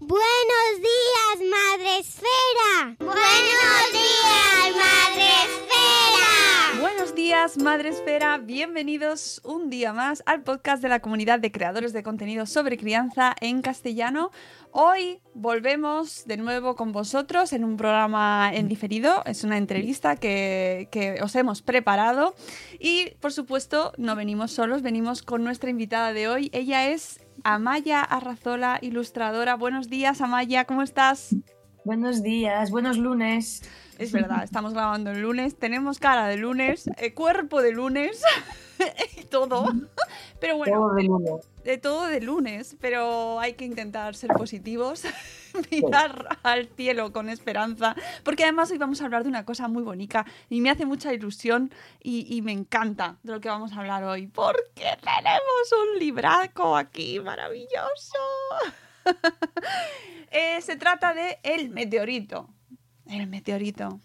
Buenos días, Madre Esfera. Buenos días, Madre Esfera. Buenos días, Madre Esfera. Bienvenidos un día más al podcast de la comunidad de creadores de contenido sobre crianza en castellano. Hoy volvemos de nuevo con vosotros en un programa en diferido. Es una entrevista que, que, os hemos preparado. Y por supuesto, no venimos solos, venimos con nuestra invitada de hoy. Ella es Amaya Arrazola, ilustradora. Buenos días, Amaya, ¿cómo estás? Buenos días, buenos lunes. Es verdad, estamos grabando el lunes, tenemos cara de lunes, eh, cuerpo de lunes y todo. Pero bueno, Todo de lunes. de todo de lunes, pero hay que intentar ser positivos, mirar al cielo con esperanza, porque además hoy vamos a hablar de una cosa muy bonita y me hace mucha ilusión y, y me encanta de lo que vamos a hablar hoy, porque tenemos un libraco aquí maravilloso. Eh, se trata de El Meteorito. El Meteorito.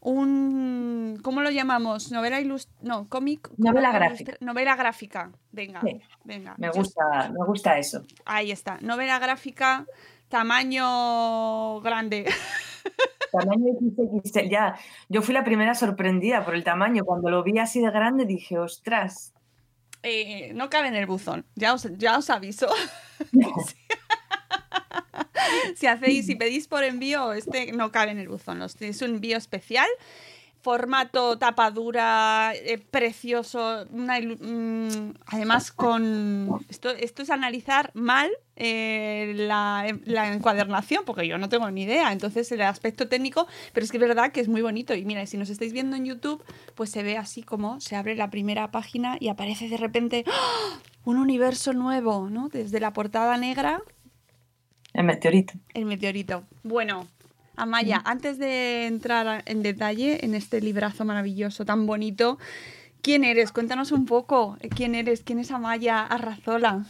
Un. ¿Cómo lo llamamos? ¿Novela ilust... No, cómic. Novela ¿cómo gráfica. Novela gráfica. Venga, Sí, venga. Me gusta, me gusta eso. Ahí está. Novela gráfica, tamaño grande. Tamaño XXL. Ya, yo fui la primera sorprendida por el tamaño. Cuando lo vi así de grande dije, ostras. Eh, no cabe en el buzón. Ya os, ya os aviso. si hacéis, si pedís por envío, este no cabe en el buzón. Es un envío especial. Formato tapadura eh, precioso. una mm, además, con. Esto, esto es analizar mal eh, la, la encuadernación, porque yo no tengo ni idea. Entonces, el aspecto técnico, pero es que es verdad que es muy bonito. Y mira, si nos estáis viendo en YouTube, pues se ve así como se abre la primera página y aparece de repente ¡ah! un universo nuevo, ¿no? Desde la portada negra El meteorito. el meteorito. Bueno, Amaya, antes de entrar en detalle en este librazo maravilloso, tan bonito, ¿quién eres? Cuéntanos un poco. ¿Quién eres? ¿Quién es Amaya Arrazola?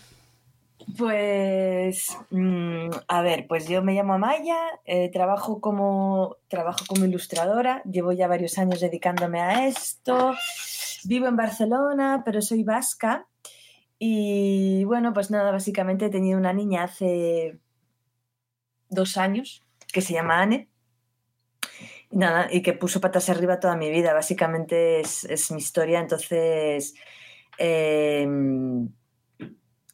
Pues, mm, a ver, pues yo me llamo Amaya, eh, trabajo, como, trabajo como ilustradora, llevo ya varios años dedicándome a esto, vivo en Barcelona, pero soy vasca y bueno, pues nada, básicamente he tenido una niña hace dos años que se llama Anne. Y que puso patas arriba toda mi vida, básicamente es, es mi historia, entonces... em,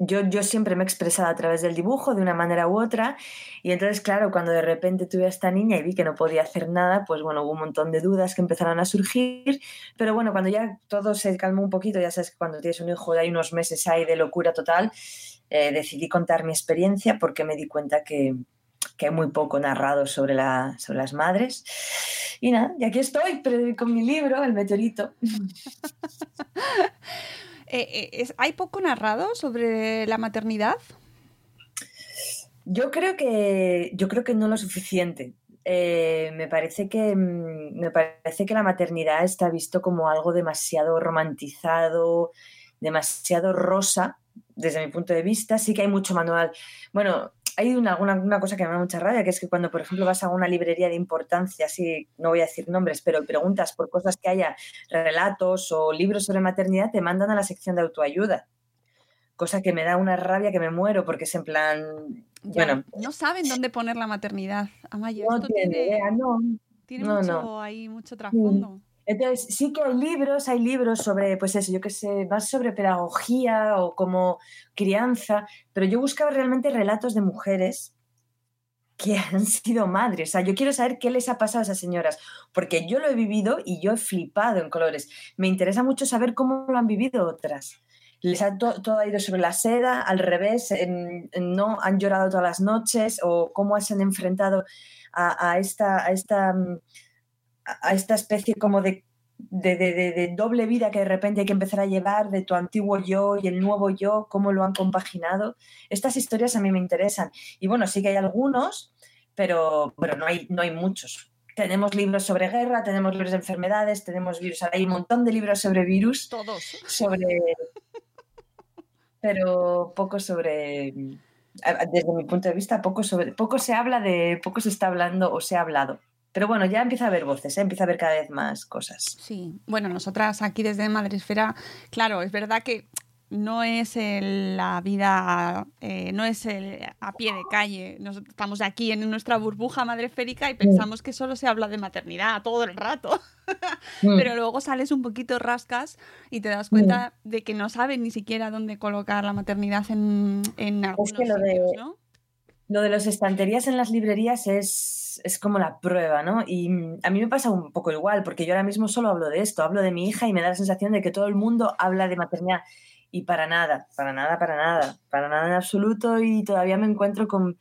yo, yo siempre me he expresado a través del dibujo de una manera u otra. Y entonces claro cuando de repente tuve a esta niña y vi que no podía hacer nada pues bueno hubo un montón de dudas que empezaron a surgir. Pero bueno cuando ya todo se calmó un poquito ya sabes que cuando tienes un hijo hay unos meses ahí de locura total eh, decidí contar mi experiencia porque me di cuenta que, que hay muy poco narrado sobre, la, sobre las madres y nada y aquí estoy con mi libro El meteorito Eh, eh, ¿Hay poco narrado sobre la maternidad? Yo creo que, yo creo que no lo suficiente. Eh, me parece que mm, me parece que la maternidad está visto como algo demasiado romantizado, demasiado rosa, desde mi punto de vista. Sí que hay mucho manual. Bueno, hay una, una, cosa que me da mucha rabia, que es que cuando, por ejemplo, vas a una librería de importancia, así, no voy a decir nombres, pero preguntas por cosas que haya, relatos o libros sobre maternidad, te mandan a la sección de autoayuda. Cosa que me da una rabia que me muero, porque es en plan, bueno... No saben dónde poner la maternidad, Amaya. No tiene, no. Tiene mucho, ahí mucho trasfondo. Entonces, sí que hay libros, hay libros sobre, pues eso, yo qué sé, más sobre pedagogía o como crianza, pero yo buscaba realmente relatos de mujeres que han sido madres. O sea, yo quiero saber qué les ha pasado a esas señoras, porque yo lo he vivido y yo he flipado en colores. Me interesa mucho saber cómo lo han vivido otras. Les ha todo ha ido sobre la seda, al revés, no han llorado todas las noches o cómo se han enfrentado a, esta, a esta mm, a esta especie como de, de, doble vida que de repente hay que empezar a llevar de tu antiguo yo y el nuevo yo, cómo lo han compaginado. Estas historias a mí me interesan. Y bueno, sí que hay algunos, pero, pero no, hay, no hay muchos. Tenemos libros sobre guerra, tenemos libros de enfermedades, tenemos virus. Hay un montón de libros sobre virus. Todos. Sobre. Pero poco sobre. Desde mi punto de vista, poco sobre. Poco se habla de. Poco se está hablando o se ha hablado pero bueno, ya empieza a haber voces, ¿eh? empieza a haber cada vez más cosas. Sí, bueno, nosotras aquí desde Madresfera, claro, es verdad que no es la vida, eh, no es el, a pie de calle. Nos, estamos aquí en nuestra burbuja madresférica y pensamos que solo se habla de maternidad todo el rato. Mm. Pero luego sales un poquito rascas y te das cuenta mm. de que no saben ni siquiera dónde colocar la maternidad en, en algunos es que lo de, ¿no? Lo de las estanterías en las librerías es, es, como la prueba, ¿no? Y a mí me pasa un poco igual, porque yo ahora mismo solo hablo de esto, hablo de mi hija y me da la sensación de que todo el mundo habla de maternidad. Y para nada, para nada, para nada, para nada en absoluto. Y todavía me encuentro con,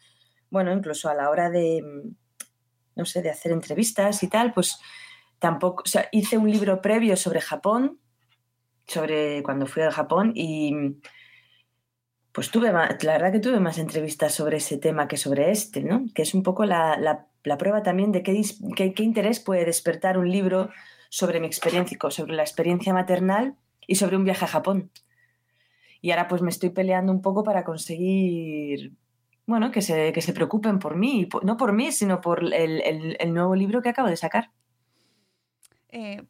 bueno, incluso a la hora de, no sé, de hacer entrevistas y tal, pues tampoco, o sea, hice un libro previo sobre Japón, sobre cuando fui al Japón y pues tuve más, la verdad que tuve más entrevistas sobre ese tema que sobre este, ¿no? Que es un poco la, la, prueba también de qué, qué, interés puede despertar un libro sobre mi experiencia, sobre la experiencia maternal y sobre un viaje a Japón. Y ahora pues me estoy peleando un poco para conseguir, bueno, que se, que se preocupen por mí, no por mí, sino por el, el, el nuevo libro que acabo de sacar. Eh,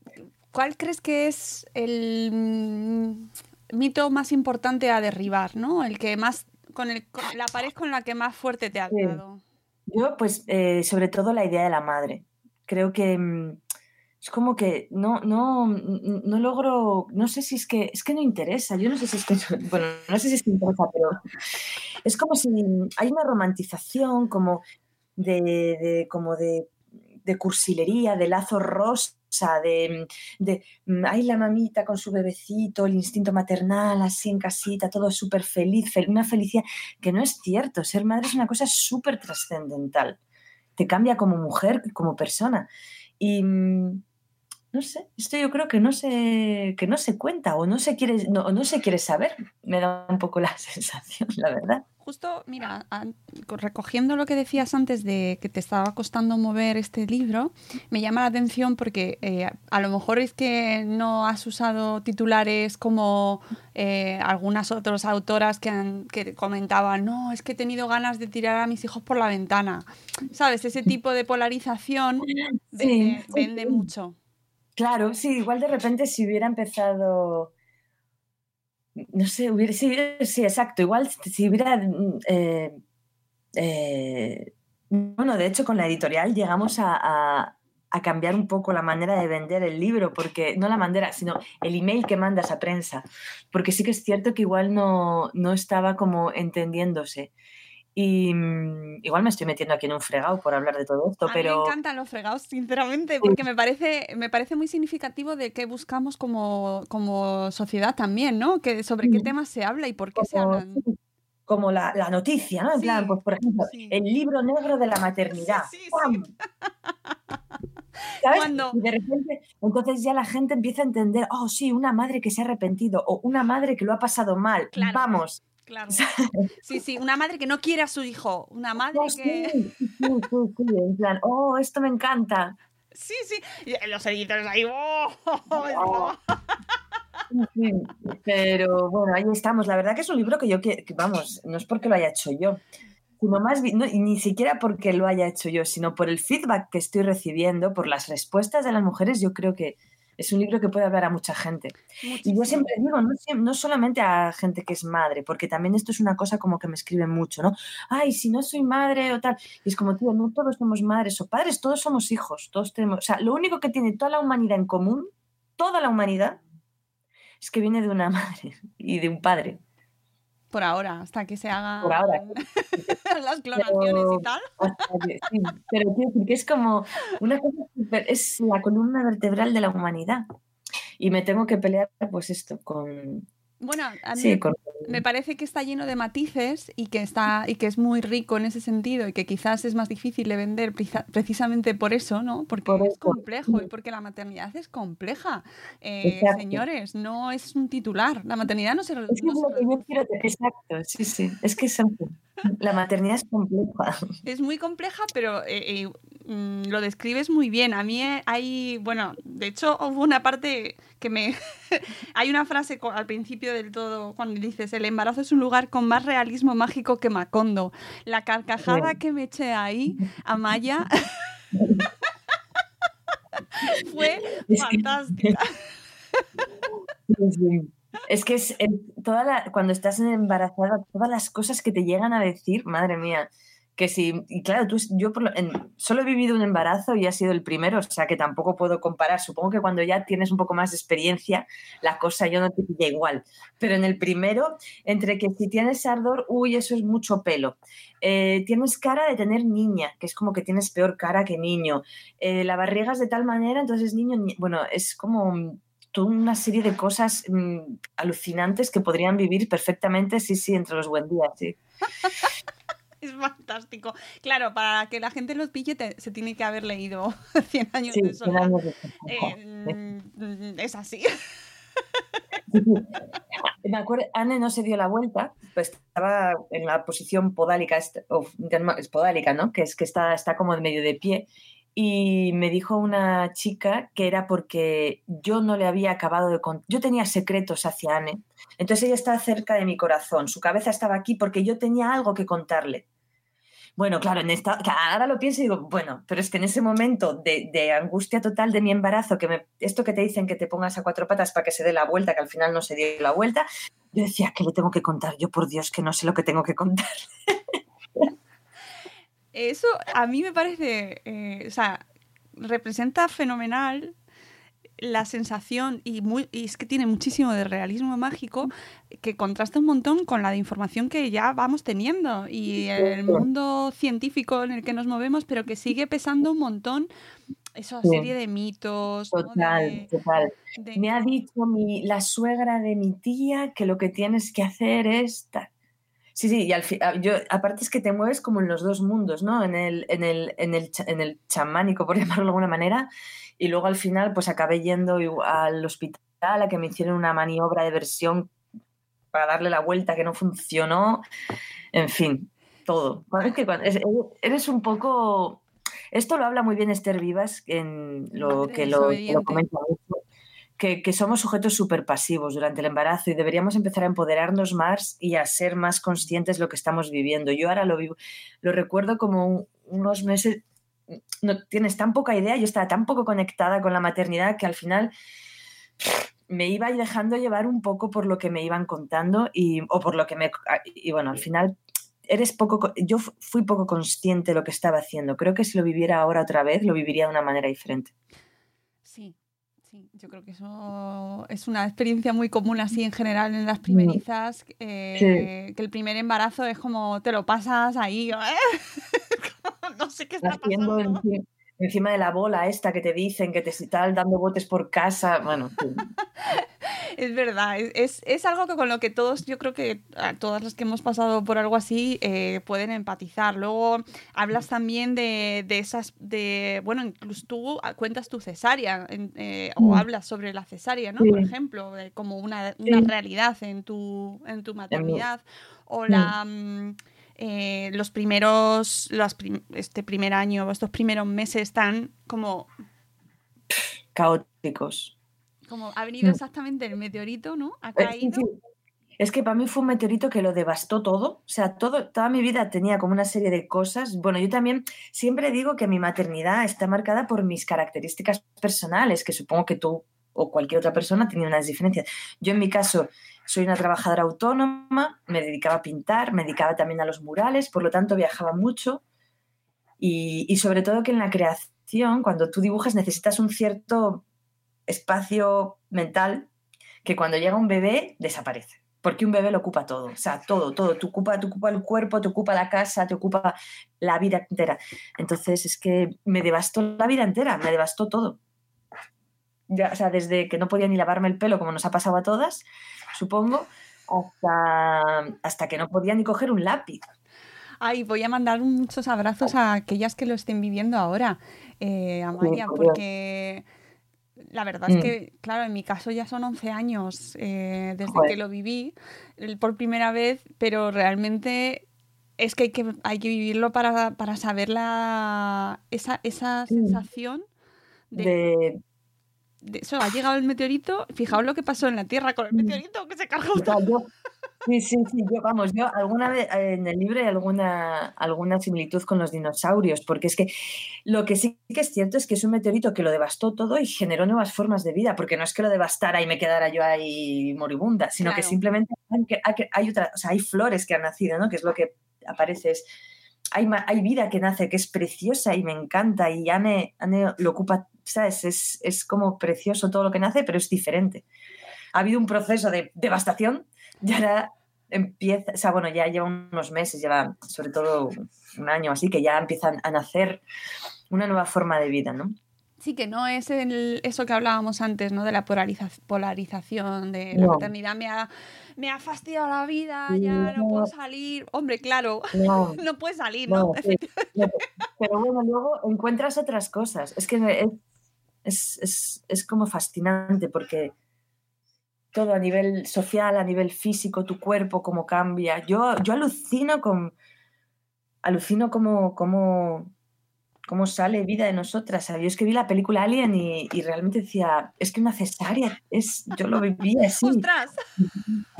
¿Cuál crees que es el mito más importante a derribar, ¿no? El que más, con, el, la pared con la que más fuerte te ha dado. Yo, pues, eh, sobre todo la idea de la madre. Creo que mm, es como que no, no, no logro, no sé si es que, es que no interesa, yo no sé si es que, bueno, no sé si es que interesa, pero es como si hay una romantización como de, de como de, de cursilería, de lazo rosa de, de, mm, ay, la mamita con su bebecito, el instinto maternal, así en casita, todo súper feliz, una felicidad que no es cierto. Ser madre es una cosa súper trascendental. Te cambia como mujer, como persona. Y mm, no sé, esto yo creo que no se, que no se cuenta o no se, quiere, no, no se quiere saber. Me da un poco la sensación, la verdad. Justo, mira, recogiendo lo que decías antes de que te estaba costando mover este libro, me llama la atención porque eh, a lo mejor es que no has usado titulares como eh, algunas otras autoras que, que comentaban, no, es que he tenido ganas de tirar a mis hijos por la ventana. ¿Sabes? Ese tipo de polarización vende mucho. Claro, sí, igual de repente si hubiera empezado no sé, hubiera, sí, sí, exacto, igual si hubiera... Mm, eh, eh, bueno, de hecho con la editorial llegamos a, cambiar un poco la manera de vender el libro, porque no la manera, sino el email que mandas a prensa, porque sí que es cierto que igual no, no estaba como entendiéndose. Y mm, igual me estoy metiendo aquí en un fregado por hablar de todo esto, pero... me encantan los fregados, sinceramente, porque me parece, me parece muy significativo de qué buscamos como, como sociedad también, ¿no? Que, sobre qué temas se habla y por qué se hablan. Como la, la, noticia, ¿no? En plan, pues por ejemplo, el libro negro de la maternidad. ¿Sabes? Y de repente, entonces ya la gente empieza a entender, oh, sí, una madre que se ha arrepentido o una madre que lo ha pasado mal. Vamos, Claro. Sí, sí, una madre que no quiere a su hijo, una madre que... Sí, sí, sí, en plan, oh, esto me encanta. Sí, sí, y los editores ahí, oh, pero bueno, ahí estamos. La verdad que es un libro que yo, que, vamos, no es porque lo haya hecho yo, sino más bien, no, ni siquiera porque lo haya hecho yo, sino por el feedback que estoy recibiendo, por las respuestas de las mujeres, yo creo que es un libro que puede hablar a mucha gente. Y yo siempre digo, no, no, solamente a gente que es madre, porque también esto es una cosa como que me escriben mucho, ¿no? Ay, si no soy madre o tal. Y es como, tío, no todos somos madres o padres, todos somos hijos, todos tenemos, o sea, lo único que tiene toda la humanidad en común, toda la humanidad, es que viene de una madre y de un padre. Por ahora, hasta que se hagan Por ahora. las clonaciones y tal. sí, pero quiero decir que es como una cosa super, es la columna vertebral de la humanidad. Y me tengo que pelear, pues esto, con, bueno, a mí me parece que está lleno de matices y que, está, y que es muy rico en ese sentido y que quizás es más difícil de vender precisamente por eso, ¿no? Porque es complejo y porque la maternidad es compleja. Eh, señores, no es un titular. La maternidad no se... Es Exacto, sí, sí. Es que es la maternidad es compleja. Es muy compleja, pero eh, eh, mm, lo describes muy bien. A mí eh, hay, bueno, de hecho hubo una parte que me... hay una frase al principio del todo cuando dices, el embarazo es un lugar con más realismo mágico que Macondo. La carcajada que me eché ahí a Maya fue fantástica. Es que es toda la, cuando estás embarazada, todas las cosas que te llegan a decir, madre mía, que sí, y claro, tú, yo solo he vivido un embarazo y ha sido el primero, o sea que tampoco puedo comparar. Supongo que cuando ya tienes un poco más de experiencia, la cosa yo no te pilla igual. Pero en el primero, entre que si tienes ardor, uy, eso es mucho pelo. Eh, tienes cara de tener niña, que es como que tienes peor cara que niño. Eh, la barriga de tal manera, entonces niño, bueno, es como toda una serie de cosas mm, alucinantes que podrían vivir perfectamente, sí, sí, entre los buen días, sí. Es fantástico. Claro, para que la gente los pille se tiene que haber leído 100 años de soledad. Eh, mm, es así. Me acuerdo, Anne no se dio la vuelta, pues estaba en la posición podálica, o, podálica, ¿no? Que es que está, está como en medio de pie y me dijo una chica que era porque yo no le había acabado de contar. Yo tenía secretos hacia Anne, entonces ella estaba cerca de mi corazón, su cabeza estaba aquí porque yo tenía algo que contarle. Bueno, claro, en esta, ahora lo pienso y digo, bueno, pero es que en ese momento de, angustia total de mi embarazo, que me, esto que te dicen que te pongas a cuatro patas para que se dé la vuelta, que al final no se dio la vuelta, yo decía, ¿qué le tengo que contar? Yo, por Dios, que no sé lo que tengo que contar. Eso a mí me parece, eh, o sea, representa fenomenal la sensación, y, muy, y es que tiene muchísimo de realismo mágico, que contrasta un montón con la de información que ya vamos teniendo y el mundo científico en el que nos movemos, pero que sigue pesando un montón esa serie de mitos. Total, total. Me ha dicho mi, la suegra de mi tía que lo que tienes que hacer es... Sí, sí, y al ah, yo, aparte es que te mueves como en los dos mundos, ¿no? En el, en el, en el, en el chamánico, por llamarlo de alguna manera, y luego al final pues acabé yendo al hospital a que me hicieron una maniobra de versión para darle la vuelta que no funcionó, en fin, todo. Es que eres un poco... Esto lo habla muy bien Esther Vivas en lo que lo, lo comenta mucho que, somos sujetos súper pasivos durante el embarazo y deberíamos empezar a empoderarnos más y a ser más conscientes de lo que estamos viviendo. Yo ahora lo vivo, lo recuerdo como unos meses, no tienes tan poca idea, yo estaba tan poco conectada con la maternidad que al final me iba dejando llevar un poco por lo que me iban contando y, o por lo que me... Y bueno, al final eres poco, yo fui poco consciente de lo que estaba haciendo. Creo que si lo viviera ahora otra vez, lo viviría de una manera diferente. Sí, Sí, yo creo que eso es una experiencia muy común así en general en las primerizas, eh, que el primer embarazo es como te lo pasas ahí, no sé qué está pasando. encima de la bola esta que te dicen que te están dando botes por casa. Bueno, es verdad, es, es, algo que con lo que todos, yo creo que todas las que hemos pasado por algo así eh, pueden empatizar. Luego hablas también de, de, esas, de, bueno, incluso tú cuentas tu cesárea eh, o mm. hablas sobre la cesárea, ¿no? Por ejemplo, como una, una realidad en tu, en tu maternidad. O la... Mm, eh, los primeros, este primer año, estos primeros meses están como... Caóticos. Como ha venido exactamente el meteorito, ¿no? Ha eh, caído. Es que para mí fue un meteorito que lo devastó todo. O sea, todo, toda mi vida tenía como una serie de cosas. Bueno, yo también siempre digo que mi maternidad está marcada por mis características personales, que supongo que tú o cualquier otra persona tenía unas diferencias. Yo en mi caso soy una trabajadora autónoma, me dedicaba a pintar, me dedicaba también a los murales, por lo tanto viajaba mucho y, y sobre todo que en la creación, cuando tú dibujas necesitas un cierto espacio mental que cuando llega un bebé desaparece. Porque un bebé lo ocupa todo, o sea, todo, todo. Te ocupa, te ocupa el cuerpo, te ocupa la casa, te ocupa la vida entera. Entonces es que me devastó la vida entera, me devastó todo. Ya, o sea, desde que no podía ni lavarme el pelo, como nos ha pasado a todas, supongo, hasta, hasta que no podía ni coger un lápiz. Ay, voy a mandar muchos abrazos a aquellas que lo estén viviendo ahora, eh, Amaya, porque la verdad es Mm. que, claro, en mi caso ya son 11 años eh, desde Joder. que lo viví por primera vez, pero realmente es que hay que, hay que vivirlo para, para saber la, esa, esa Sí. sensación de, De, de eso. Ha llegado el meteorito, fijaos lo que pasó en la Tierra con el Mm. meteorito que se cargó o sea, yo- sí, sí, sí, yo, vamos, yo alguna vez eh, en el libro hay alguna, alguna similitud con los dinosaurios, porque es que lo que sí que es cierto es que es un meteorito que lo devastó todo y generó nuevas formas de vida, porque no es que lo devastara y me quedara yo ahí moribunda, sino que simplemente hay, hay otra, o sea, hay flores que han nacido, ¿no? Que es lo que aparece. es- hay, hay vida que nace, que es preciosa y me encanta, y Anne, Anne lo ocupa, ¿sabes? Es, es como precioso todo lo que nace, pero es diferente. Ha habido un proceso de devastación y ahora empieza, o sea, bueno, ya lleva unos meses, lleva sobre todo un año así, que ya empiezan a nacer una nueva forma de vida, ¿no? Sí, que no es el- eso que hablábamos antes, ¿no? De la polariza- polarización, de la maternidad me ha, me ha fastidiado la vida, ya no puedo salir. Hombre, claro, No, no puedes salir, ¿no? no, sí, no, pero bueno, luego encuentras otras cosas. Es que es, es, es, es como fascinante porque todo a nivel social, a nivel físico, tu cuerpo, cómo cambia. Yo, yo alucino con. Alucino cómo, cómo, cómo sale vida de nosotras. Yo es que vi la película Alien y, y realmente decía, es que una cesárea, es, yo lo viví así. ¡Ostras!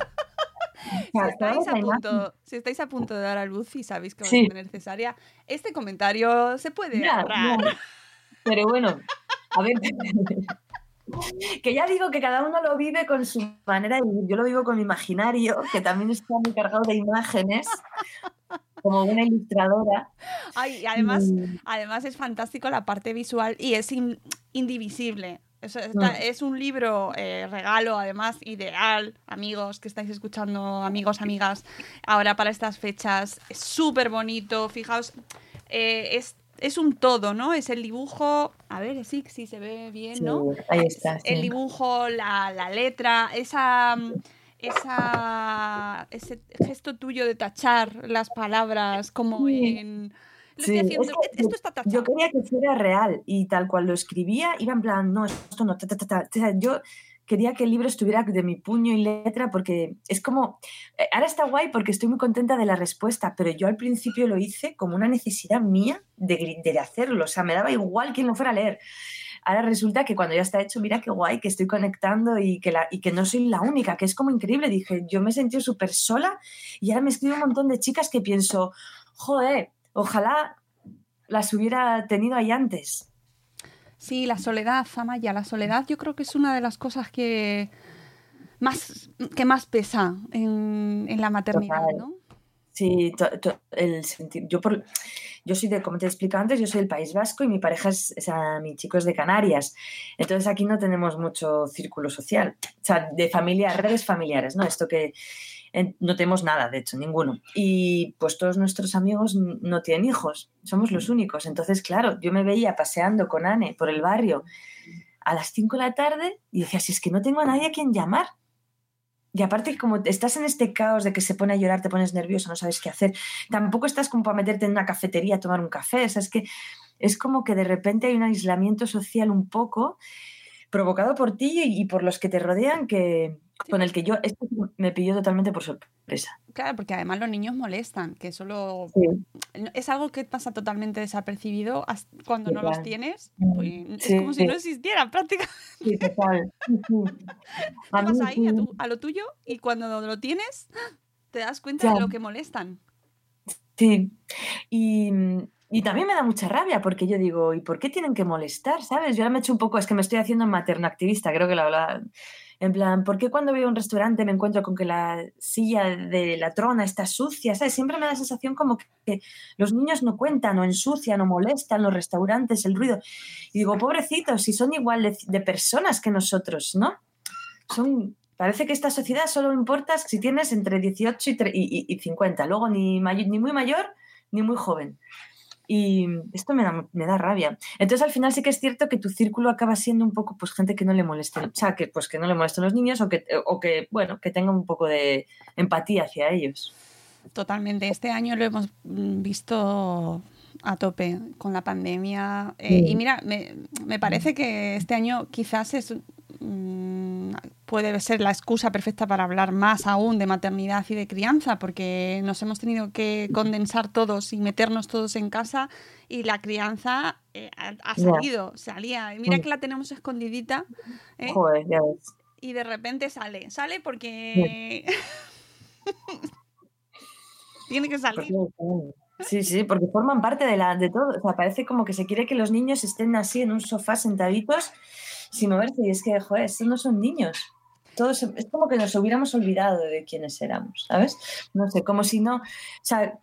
Si estáis, a punto, si estáis a punto de dar a luz y sabéis que vais Sí. a tener cesárea, este comentario se puede Ya, ahorrar. ya. Pero bueno, a ver. Que ya digo que cada uno lo vive con su manera de vivir. Yo lo vivo con mi imaginario, que también está muy cargado de imágenes, como una ilustradora. Ay, y además, Y- además es fantástico la parte visual y es in- indivisible. Es, está- Mm. es un libro eh, regalo, además, ideal, amigos que estáis escuchando, amigos, amigas, ahora para estas fechas. Es súper bonito, fijaos, eh, es, es un todo, ¿no? Es el dibujo, a ver, sí, sí se ve bien, Sí, ¿no? ahí está. El dibujo, la, la letra, esa, mm, esa, ese gesto tuyo de tachar las palabras como en... Lo Sí, estoy haciendo, es que esto está tachado. Yo quería que fuera real y tal cual lo escribía, iba en plan, no, esto no, ta, ta, ta, yo quería que el libro estuviera de mi puño y letra porque es como, eh, ahora está guay porque estoy muy contenta de la respuesta, pero yo al principio lo hice como una necesidad mía de, de hacerlo, o sea, me daba igual quien lo fuera a leer. Ahora resulta que cuando ya está hecho, mira qué guay, que estoy conectando y que, la, y que no soy la única, que es como increíble. Dije, yo me he sentido súper sola y ahora me escribe un montón de chicas que pienso, joder, ojalá las hubiera tenido ahí antes. Sí, la soledad, Amaya, la soledad yo creo que es una de las cosas que más, que más pesa en, en la maternidad, Total. ¿no? Sí, to- to- el sentir, yo, por, yo soy de, como te he explicado antes, yo soy del País Vasco y mi pareja es, o sea, mi chico es de Canarias. Entonces aquí no tenemos mucho círculo social, o sea, de familia, redes familiares, ¿no? Esto que no tenemos nada, de hecho, ninguno. Y pues todos nuestros amigos no tienen hijos, somos los únicos. Entonces, claro, yo me veía paseando con Anne por el barrio a las 5 de la tarde y decía, si es que no tengo a nadie a quien llamar. Y aparte, como estás en este caos de que se pone a llorar, te pones nervioso, no sabes qué hacer, tampoco estás como para meterte en una cafetería a tomar un café. O sea, es que es como que de repente hay un aislamiento social un poco provocado por ti y por los que te rodean que con el que yo, esto me pilló totalmente por sorpresa. Claro, porque además los niños molestan, que solo Sí. es algo que pasa totalmente desapercibido cuando no los tienes. Mm, pues, es como si no existieran prácticamente. Sí, total. A vas ahí a, sí. tu- a lo tuyo y cuando lo tienes te das cuenta de lo que molestan. Sí, y, y también me da mucha rabia porque yo digo, ¿y por qué tienen que molestar? ¿Sabes? Yo ahora me he hecho un poco, es que me estoy haciendo materno activista, creo que lo hablaba. En plan, ¿por qué cuando voy a un restaurante me encuentro con que la silla de la trona está sucia? ¿Sabes? Siempre me da la sensación como que los niños no cuentan o ensucian o molestan los restaurantes, el ruido. Y digo, pobrecitos, si son igual de, personas que nosotros, ¿no? Son, parece que esta sociedad solo importa si tienes entre 18 y, tre- y- y- y 50, luego ni muy mayor ni muy joven. Y esto me da, me da rabia. Entonces al final sí que es cierto que tu círculo acaba siendo un poco pues gente que no le moleste, o sea, que, pues, que no le molesten los niños o que, o que, bueno, que tenga un poco de empatía hacia ellos. Totalmente. Este año lo hemos mm, visto a tope con la pandemia. eh, Sí. Y mira, me, me parece que este año quizás es mm, puede ser la excusa perfecta para hablar más aún de maternidad y de crianza, porque nos hemos tenido que condensar todos y meternos todos en casa y la crianza eh, ha, salido, salía. Y Mira que la tenemos escondidita ¿eh? Joder, ya ves. y de repente sale. Sale porque tiene que salir. Sí, sí, porque forman parte de, la, de todo. O sea, parece como que se quiere que los niños estén así en un sofá sentaditos sin moverse. Y es que, joder, estos no son niños. Todos, es como que nos hubiéramos olvidado de quiénes éramos, ¿sabes? No sé, como si no. O sea,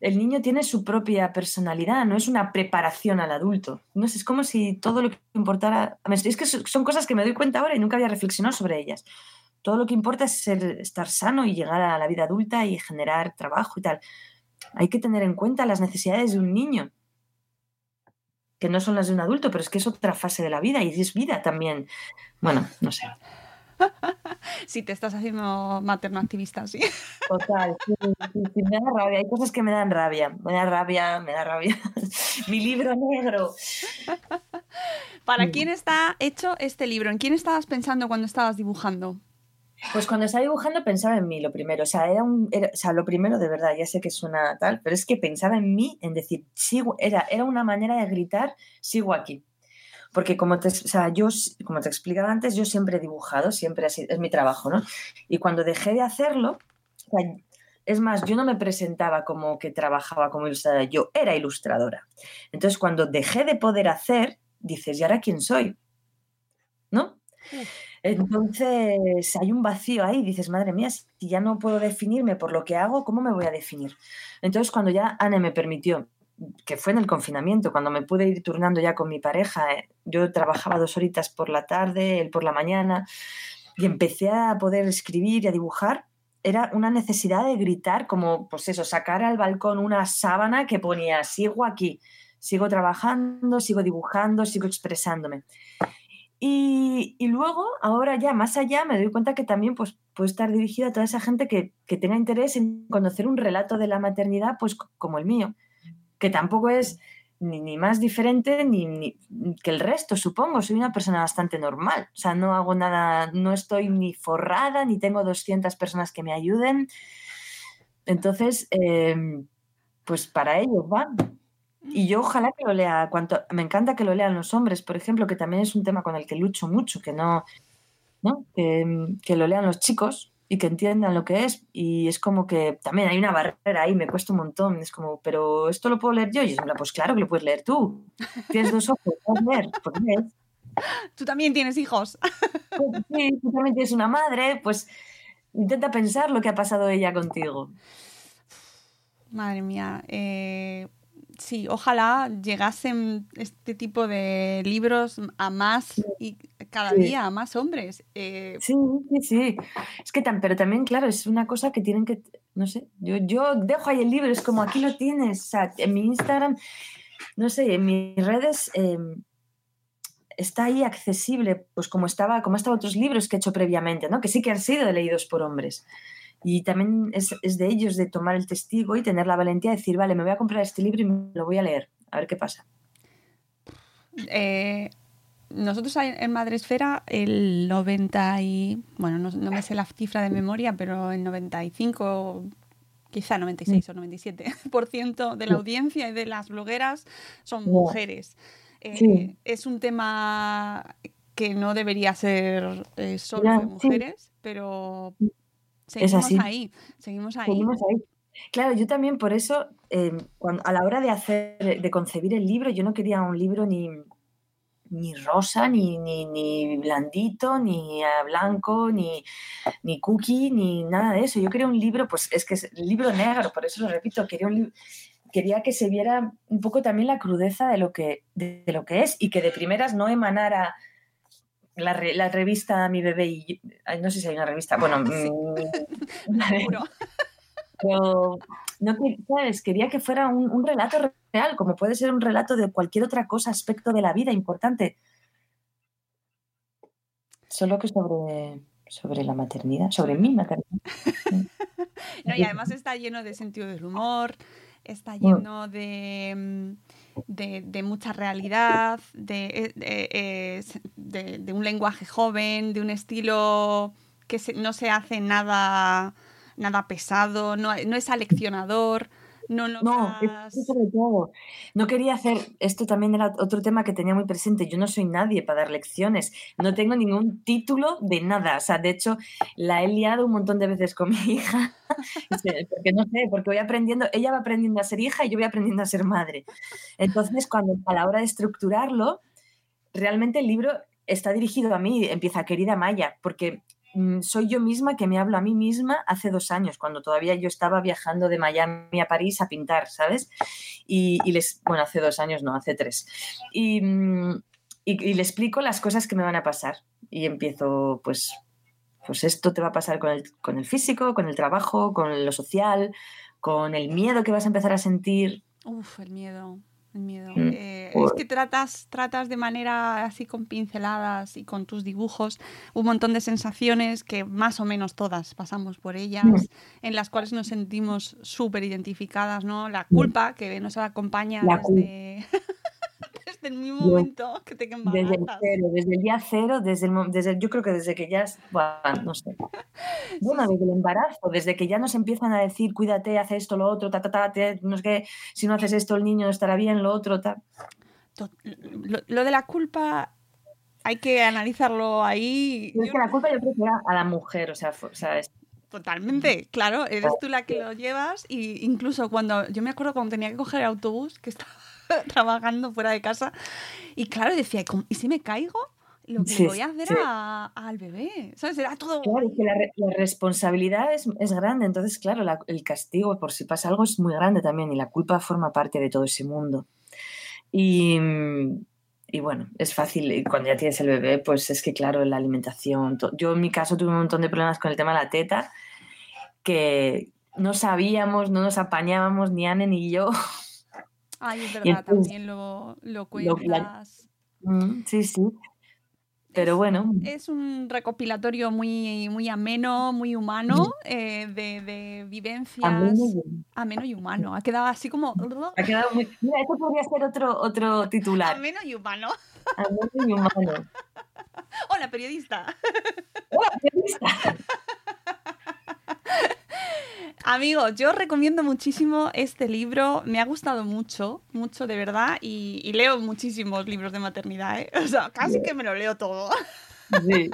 el niño tiene su propia personalidad, no es una preparación al adulto. No sé, es como si todo lo que importara. Es que so- son cosas que me doy cuenta ahora y nunca había reflexionado sobre ellas. Todo lo que importa es ser- estar sano y llegar a la vida adulta y generar trabajo y tal hay que tener en cuenta las necesidades de un niño, que no son las de un adulto, pero es que es otra fase de la vida y es vida también. Bueno, no sé. Si te estás haciendo materno activista, sí. Total, sí, sí, sí, me da rabia. Hay cosas que me dan rabia. Me da rabia, me da rabia. Mi libro negro. ¿Para quién está hecho este libro? ¿En quién estabas pensando cuando estabas dibujando? Pues cuando estaba dibujando pensaba en mí lo primero. O sea, era un, era- o sea, lo primero de verdad, ya sé que suena tal, pero es que pensaba en mí, en decir, sigo, era, era una manera de gritar, sigo aquí. Porque como te, o sea, yo, como te explicaba antes, yo siempre he dibujado, siempre así, es mi trabajo, ¿no? Y cuando dejé de hacerlo, es más, yo no me presentaba como que trabajaba como ilustradora, yo era ilustradora. Entonces, cuando dejé de poder hacer, dices, ¿y ahora quién soy? Entonces hay un vacío ahí, dices, madre mía, si ya no puedo definirme por lo que hago, ¿cómo me voy a definir? Entonces cuando ya Anne me permitió, que fue en el confinamiento, cuando me pude ir turnando ya con mi pareja, eh, yo trabajaba dos horitas por la tarde, él por la mañana, y empecé a poder escribir y a dibujar, era una necesidad de gritar, como, pues eso, sacar al balcón una sábana que ponía, sigo aquí, sigo trabajando, sigo dibujando, sigo expresándome. Y, luego, ahora ya más allá, me doy cuenta que también pues, puede estar dirigida a toda esa gente que, que tenga interés en conocer un relato de la maternidad pues, como el mío, que tampoco es ni, ni más diferente ni, ni- que el resto, supongo. Soy una persona bastante normal. O sea, no hago nada, no estoy ni forrada, ni tengo 200 personas que me ayuden. Entonces, em, pues para ellos van. Y yo ojalá que lo lea, cuanto, me encanta que lo lean los hombres, por ejemplo, que también es un tema con el que lucho mucho, que no, ¿no? Que, que lo lean los chicos y que entiendan lo que es. Y es como que también hay una barrera ahí, me cuesta un montón. Es como, pero esto lo puedo leer yo. Y plan, pues claro que lo puedes leer tú. Tienes dos ojos, puedes leer, pues lees. Tú también tienes hijos. Pues sí, tú también tienes una madre, pues intenta pensar lo que ha pasado ella contigo. Madre mía. eh, sí, ojalá llegasen este tipo de libros a más y cada Sí. día a más hombres. Eh, Sí, sí, sí. Es que tan, pero también, claro, es una cosa que tienen que, no sé, yo, yo dejo ahí el libro, es como aquí lo tienes, o sea, en mi Instagram, no sé, en mis redes eh, está ahí accesible, pues como estaba, como estaban otros libros que he hecho previamente, ¿no? Que sí que han sido leídos por hombres. Y también es, es de ellos de tomar el testigo y tener la valentía de decir, vale, me voy a comprar este libro y me lo voy a leer, a ver qué pasa. eh, nosotros en Madresfera el 90 y, bueno, no, no, me sé la cifra de memoria, pero el 95, quizá 96 o 97% de la audiencia y de las blogueras son mujeres. Eh, es un tema que no debería ser eh, solo de mujeres, pero seguimos ahí, seguimos ahí. Seguimos ahí. Claro, yo también por eso, em, cuando, a la hora de hacer, de concebir el libro, yo no quería un libro ni, ni rosa, ni, ni, ni blandito, ni blanco, ni, ni cookie, ni nada de eso. Yo quería un libro, pues es que es libro negro, por eso lo repito, quería un quería que se viera un poco también la crudeza de lo que, de, lo que es y que de primeras no emanara la, la, revista Mi Bebé y no sé si hay una revista, bueno, mm, pero no ¿sabes? quería que fuera un, relato real, como puede ser un relato de cualquier otra cosa, aspecto de la vida importante. Solo que sobre, sobre la maternidad, sobre mi maternidad. no, y además está lleno de sentido del humor, está lleno mm, de, de, mucha realidad, de, eh, de, un lenguaje joven, de un estilo que no se hace nada nada pesado, no, no es aleccionador. No, no, no. No quería hacer, esto también era otro tema que tenía muy presente, yo no soy nadie para dar lecciones, no tengo ningún título de nada, o sea, de hecho la he liado un montón de veces con mi hija, porque no sé, porque voy aprendiendo, ella va aprendiendo a ser hija y yo voy aprendiendo a ser madre. Entonces, cuando a la hora de estructurarlo, realmente el libro está dirigido a mí, empieza querida Maya, porque Mm, soy yo misma que me hablo a mí misma hace dos años, cuando todavía yo estaba viajando de Miami a París a pintar, ¿sabes? Y, les, bueno, hace dos años, no, hace tres. Mm, y, y, le explico las cosas que me van a pasar. Y empiezo, pues, pues esto te va a pasar con el, con el físico, con el trabajo, con lo social, con el miedo que vas a empezar a sentir. Uf, el miedo. El miedo. Mm, eh, es que tratas, tratas de manera así con pinceladas y con tus dibujos un montón de sensaciones que más o menos todas pasamos por ellas, mm. en las cuales nos sentimos súper identificadas, ¿no? La mm. culpa que nos acompaña desde... desde el mismo momento que te Desde el cero, desde el día cero, desde el, desde yo creo que desde que ya, no sé. Bueno, desde el embarazo, desde que ya nos empiezan a decir, cuídate, haz esto, lo otro, ta, ta, ta, no es que si no haces esto el niño estará bien, lo otro, ta. Lo, de la culpa hay que analizarlo ahí. Es que la culpa yo creo que era a la mujer, o sea, o sea es... Totalmente, claro, eres tú la que lo llevas y incluso cuando yo me acuerdo cuando tenía que coger el autobús que estaba trabajando fuera de casa. Y claro, decía, ¿y si me caigo? Lo que voy a hacer al bebé, ¿sabes? Era todo... Claro, que la, responsabilidad es, es, grande, entonces, claro, el castigo por si pasa algo es muy grande también y la culpa forma parte de todo ese mundo. Y, y bueno, es fácil, cuando ya tienes el bebé, pues es que, claro, la alimentación... Yo en mi caso tuve un montón de problemas con el tema de la teta, que no sabíamos, no nos apañábamos, ni Anne ni yo, Ay, es verdad, también lo, lo cuentas. Sí, sí. Pero bueno. Es un recopilatorio muy, muy ameno, muy humano, eh, de, de, vivencias. Ameno y, humano. Ha quedado así como. Ha quedado muy. Mira, esto podría ser otro, otro titular. Ameno y humano. Ameno y humano. Hola, periodista. Hola, periodista. Amigos, yo recomiendo muchísimo este libro. Me ha gustado mucho, mucho de verdad. Y, leo muchísimos libros de maternidad. ¿eh? O sea, casi que me lo leo todo. Sí.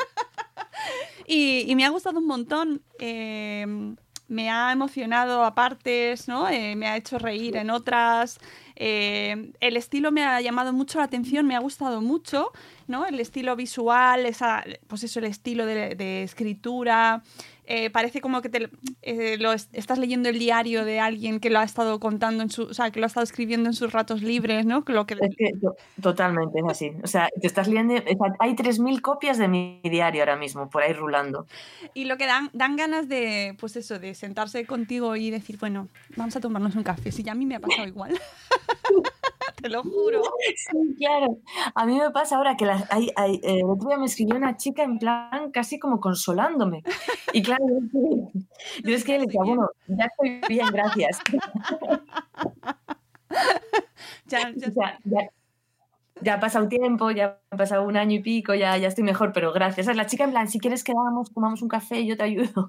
y, me ha gustado un montón. Em, me ha emocionado a partes, ¿no? Eh, me ha hecho reír en otras. Em, el estilo me ha llamado mucho la atención, me ha gustado mucho, ¿no? El estilo visual, esa, pues eso, el estilo de, de escritura, eh, parece como que te eh, lo estás leyendo el diario de alguien que lo ha estado contando en su, o sea, que lo ha estado escribiendo en sus ratos libres, ¿no? Lo que... Es que, totalmente, es así. O sea, te estás leyendo, hay 3.000 copias de mi diario ahora mismo, por ahí rulando. Y lo que dan, dan ganas de, pues eso, de sentarse contigo y decir, bueno, vamos a tomarnos un café. Si ya a mí me ha pasado igual. te lo juro. Sí, claro. A mí me pasa ahora que hay, hay, eh, el otro día me escribió una chica en plan casi como consolándome. Y claro, yo, es que le decía, bueno, ya estoy bien, gracias. ya, ya, ya ha pasado tiempo, ya ha pasado un año y pico, ya, ya estoy mejor, pero gracias. La chica en plan, si quieres que vamos, tomamos un café, yo te ayudo.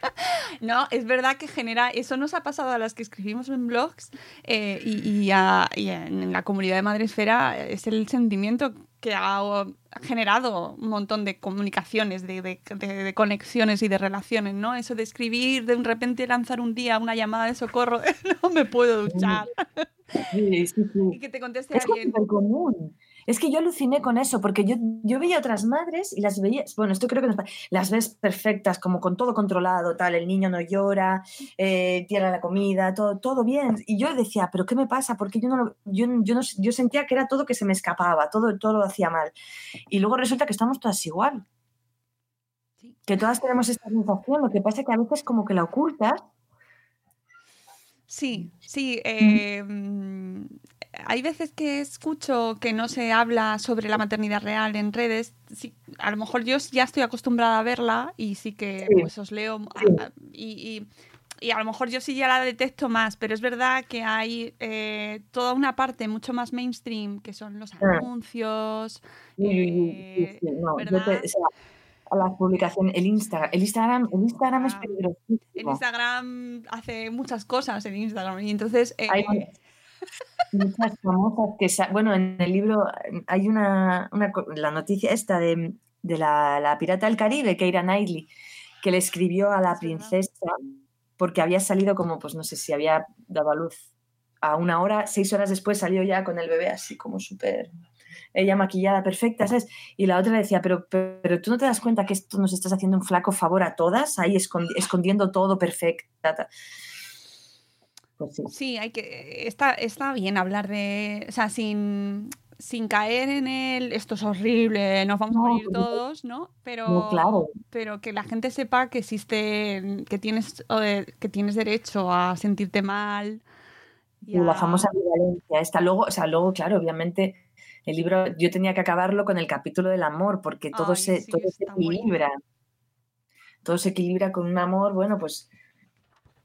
No, es verdad que genera, eso nos ha pasado a las que escribimos en blogs eh, y, en la comunidad de Madresfera es el sentimiento que ha generado un montón de comunicaciones, de, conexiones y de relaciones, ¿no? Eso de escribir, de repente lanzar un día una llamada de socorro, no me puedo duchar. Sí, sí, sí. Y que te conteste es alguien. común. Es que yo aluciné con eso, porque yo, yo veía otras madres y las veía, bueno, esto creo que las ves perfectas, como con todo controlado, tal, el niño no llora, eh, tira la comida, todo, todo bien. Y yo decía, ¿pero qué me pasa? Porque yo no, yo, yo, no, yo sentía que era todo que se me escapaba, todo, todo lo hacía mal. Y luego resulta que estamos todas igual. Que todas tenemos esta sensación, lo que pasa es que a veces como que la ocultas Sí, sí. Eh, hay veces que escucho que no se habla sobre la maternidad real en redes. Sí, a lo mejor yo ya estoy acostumbrada a verla y sí que pues os leo y, a lo mejor yo sí ya la detecto más, pero es verdad que hay eh, toda una parte mucho más mainstream que son los ah. anuncios. Eh, a la publicación, el Instagram. El Instagram, el Instagram es peligroso. El Instagram hace muchas cosas en Instagram y entonces... Hay eh, muchas famosas que... Bueno, en el libro hay una, una la noticia esta de, de la, la, pirata del Caribe, Keira Knightley, que le escribió a la princesa porque había salido como, pues no sé si había dado a luz a una hora, seis horas después salió ya con el bebé así como súper ella maquillada perfecta, ¿sabes? Y la otra decía, pero, pero, tú no te das cuenta que esto nos estás haciendo un flaco favor a todas, ahí escondiendo todo perfecta. Pues sí. hay que. Está, está bien hablar de. O sea, sin sin caer en el esto es horrible, nos vamos a morir todos, ¿no? Pero, claro. pero que la gente sepa que existe, que tienes, que tienes derecho a sentirte mal. Y La famosa violencia. Esta luego, o sea, luego, claro, obviamente el libro yo tenía que acabarlo con el capítulo del amor, porque todo, se, todo se equilibra. Todo se equilibra con un amor, bueno, pues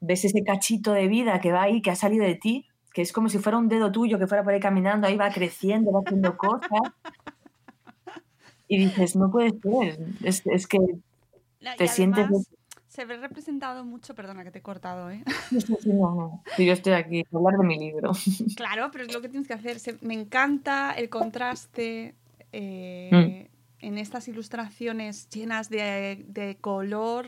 ves ese cachito de vida que va ahí, que ha salido de ti, que es como si fuera un dedo tuyo que fuera por ahí caminando, ahí va creciendo, va haciendo cosas. Y dices, no puede ser, es, que te sientes se ve representado mucho, perdona que te he cortado, ¿eh? No, no. yo estoy aquí a hablar de mi libro. Claro, pero es lo que tienes que hacer. me encanta el contraste eh, mm. en estas ilustraciones llenas de, color,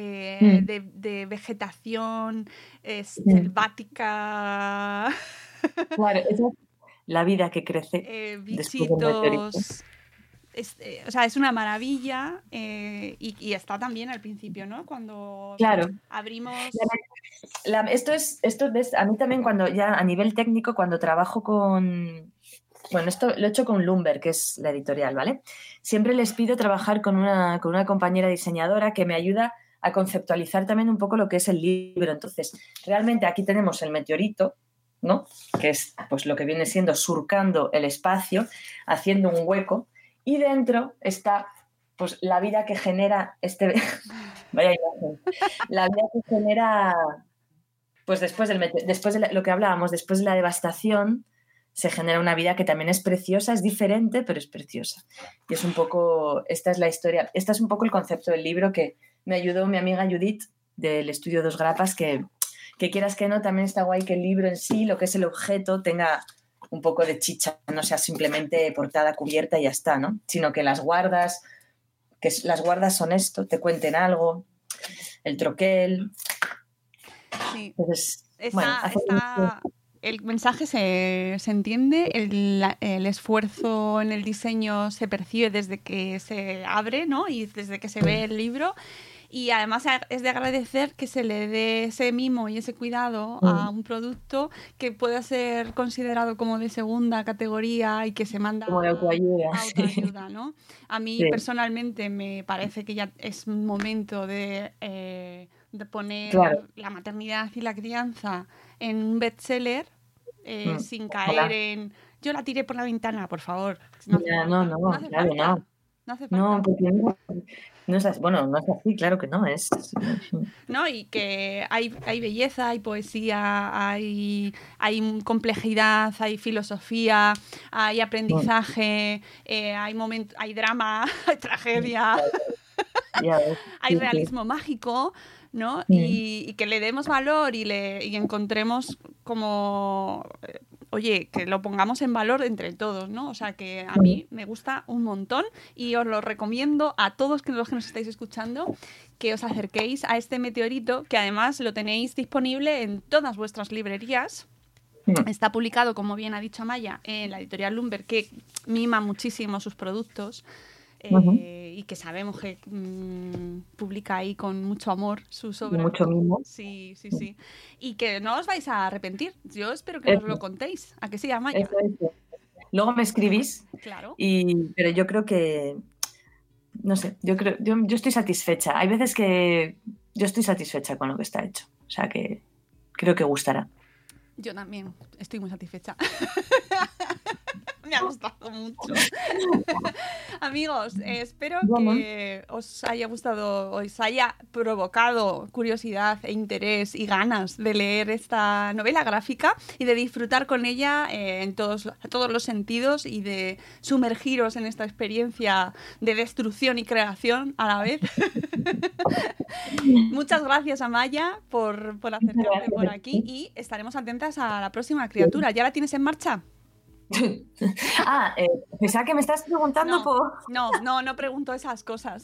eh, mm. de, vegetación mm. selvática. Claro, es la vida que crece. Eh, bichitos es, eh, o sea, es una maravilla eh, y, está también al principio, ¿no? Cuando claro. abrimos... esto es, esto es, a mí también cuando ya a nivel técnico, cuando trabajo con... Bueno, esto lo he hecho con Lumber, que es la editorial, ¿vale? Siempre les pido trabajar con una, con una compañera diseñadora que me ayuda a conceptualizar también un poco lo que es el libro. Entonces, realmente aquí tenemos el meteorito, ¿no? Que es pues lo que viene siendo surcando el espacio, haciendo un hueco y dentro está pues la vida que genera este vaya imagen, la vida que genera pues después del después de lo que hablábamos después de la devastación se genera una vida que también es preciosa es diferente pero es preciosa y es un poco esta es la historia esta es un poco el concepto del libro que me ayudó mi amiga Judith del estudio Dos Grapas que que quieras que no también está guay que el libro en sí lo que es el objeto tenga un poco de chicha, no sea simplemente portada cubierta y ya está, ¿no? Sino que las guardas, que las guardas son esto, te cuenten algo, el troquel. Sí. El mensaje se, entiende, el, el, esfuerzo en el diseño se percibe desde que se abre, ¿no? Y desde que se ve el libro. Y además es de agradecer que se le dé ese mimo y ese cuidado a un producto que pueda ser considerado como de segunda categoría y que se manda como de autoayuda. ¿no? A mí personalmente me parece que ya es momento de, eh, de poner la maternidad y la crianza en un bestseller eh, mm. sin caer en yo la tiré por la ventana, por favor. No, no, no, claro, no. No hace falta. No, porque no, no es así. Bueno, no es así, claro que no. Es, ¿no? Y que hay, hay belleza, hay poesía, hay, hay complejidad, hay filosofía, hay aprendizaje, eh, hay, moment, hay drama, hay tragedia, ya hay sí. realismo mágico, ¿no? Y, y que le demos valor y, le, y encontremos como... eh, Oye, que lo pongamos en valor entre todos, ¿no? O sea, que a mí me gusta un montón y os lo recomiendo a todos los que nos estáis escuchando que os acerquéis a este meteorito, que además lo tenéis disponible en todas vuestras librerías. Está publicado, como bien ha dicho Amaya, en la editorial Lumber, que mima muchísimo sus productos eh, y que sabemos que mm, publica ahí con mucho amor sus obras. mucho mimo. Sí, sí, sí. Y que no os vais a arrepentir. Yo espero que os Eso. lo contéis. ¿A Amaya? Eso es. Luego me escribís, Claro. y, pero yo creo que. No sé, yo creo, yo, yo estoy satisfecha. Hay veces que yo estoy satisfecha con lo que está hecho. O sea que creo que gustará. Yo también estoy muy satisfecha. Me ha gustado mucho. Amigos, eh, espero que os haya gustado, os haya provocado curiosidad e interés y ganas de leer esta novela gráfica y de disfrutar con ella eh, en todos, todos los sentidos y de sumergiros en esta experiencia de destrucción y creación a la vez. Muchas gracias, Amaya, por, por acercarte por aquí y estaremos atentas a la próxima criatura. ¿Ya la tienes en marcha? Ah, eh, pensaba que me estás preguntando No. por. No, no, no pregunto esas cosas.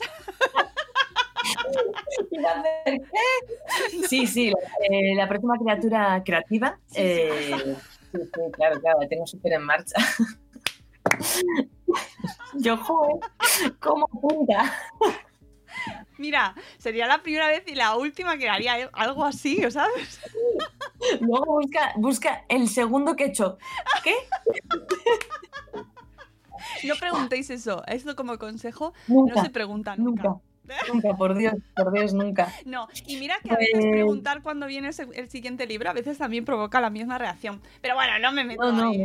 Sí, sí, eh, la próxima criatura creativa. Sí, sí. eh, sí, sí, claro, claro, la tengo súper en marcha. Yo, joder, ¿cómo punta? Mira, sería la primera vez y la última que haría algo así, ¿sabes? Luego busca, busca el segundo que he hecho. ¿Qué? No preguntéis eso. Esto como consejo Nunca, no se pregunta nunca. nunca. Nunca, por Dios, por Dios, nunca. No, y mira que a veces Pues- preguntar cuándo viene el, siguiente libro a veces también provoca la misma reacción. Pero bueno, no me meto No, no, ahí.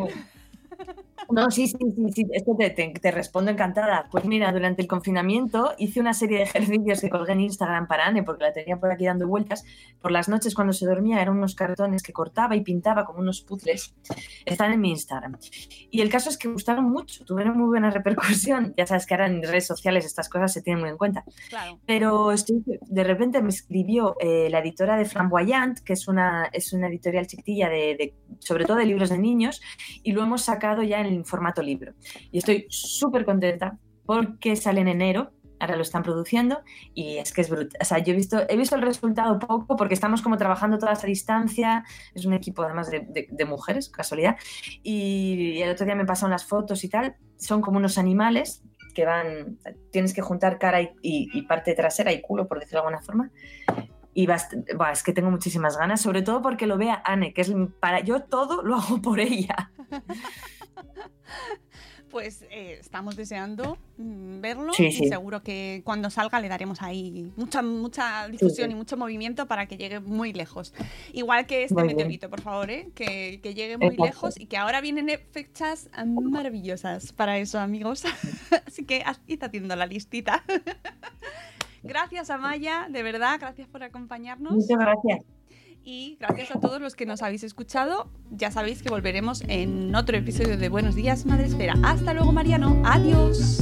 No. Sí, sí, sí, sí, esto te, te- te respondo encantada. Pues mira, durante el confinamiento hice una serie de ejercicios que colgué en Instagram para Anne, porque la tenía por aquí dando vueltas. Por las noches cuando se dormía eran unos cartones que cortaba y pintaba como unos puzzles. Están en mi Instagram. Y el caso es que gustaron mucho, tuvieron muy buena repercusión. Ya sabes que ahora en redes sociales estas cosas se tienen muy en cuenta. Claro. Pero estoy- de repente me escribió eh, la editora de Flamboyant, que es una, es una editorial chiquitilla de, de- sobre todo de libros de niños, y lo hemos sacado ya en formato libro. Y estoy súper contenta porque sale en enero, ahora lo están produciendo, y es que es brutal. O sea, yo he visto, he visto el resultado poco porque estamos como trabajando todas a distancia, es un equipo además de, de- de mujeres, casualidad, y el otro día me pasaron las fotos y tal, son como unos animales que van, tienes que juntar cara y, y- y parte trasera y culo, por decirlo de alguna forma. Y buah, es que tengo muchísimas ganas, sobre todo porque lo vea Anne, que es para yo todo lo hago por ella. Pues eh, estamos deseando mm, verlo Sí, y seguro que cuando salga le daremos ahí mucha mucha difusión sí. y mucho movimiento para que llegue muy lejos. Igual que este Muy bien. meteorito, por favor, ¿eh? que, que llegue muy Exacto. lejos y que ahora vienen eh, fechas maravillosas para eso, amigos. Así que id haciendo la listita. Gracias, Amaya, de verdad, gracias por acompañarnos. Muchas gracias. Y gracias a todos los que nos habéis escuchado. Ya sabéis que volveremos en otro episodio de Buenos Días, Madre Esfera. Hasta luego, Mariano. Adiós.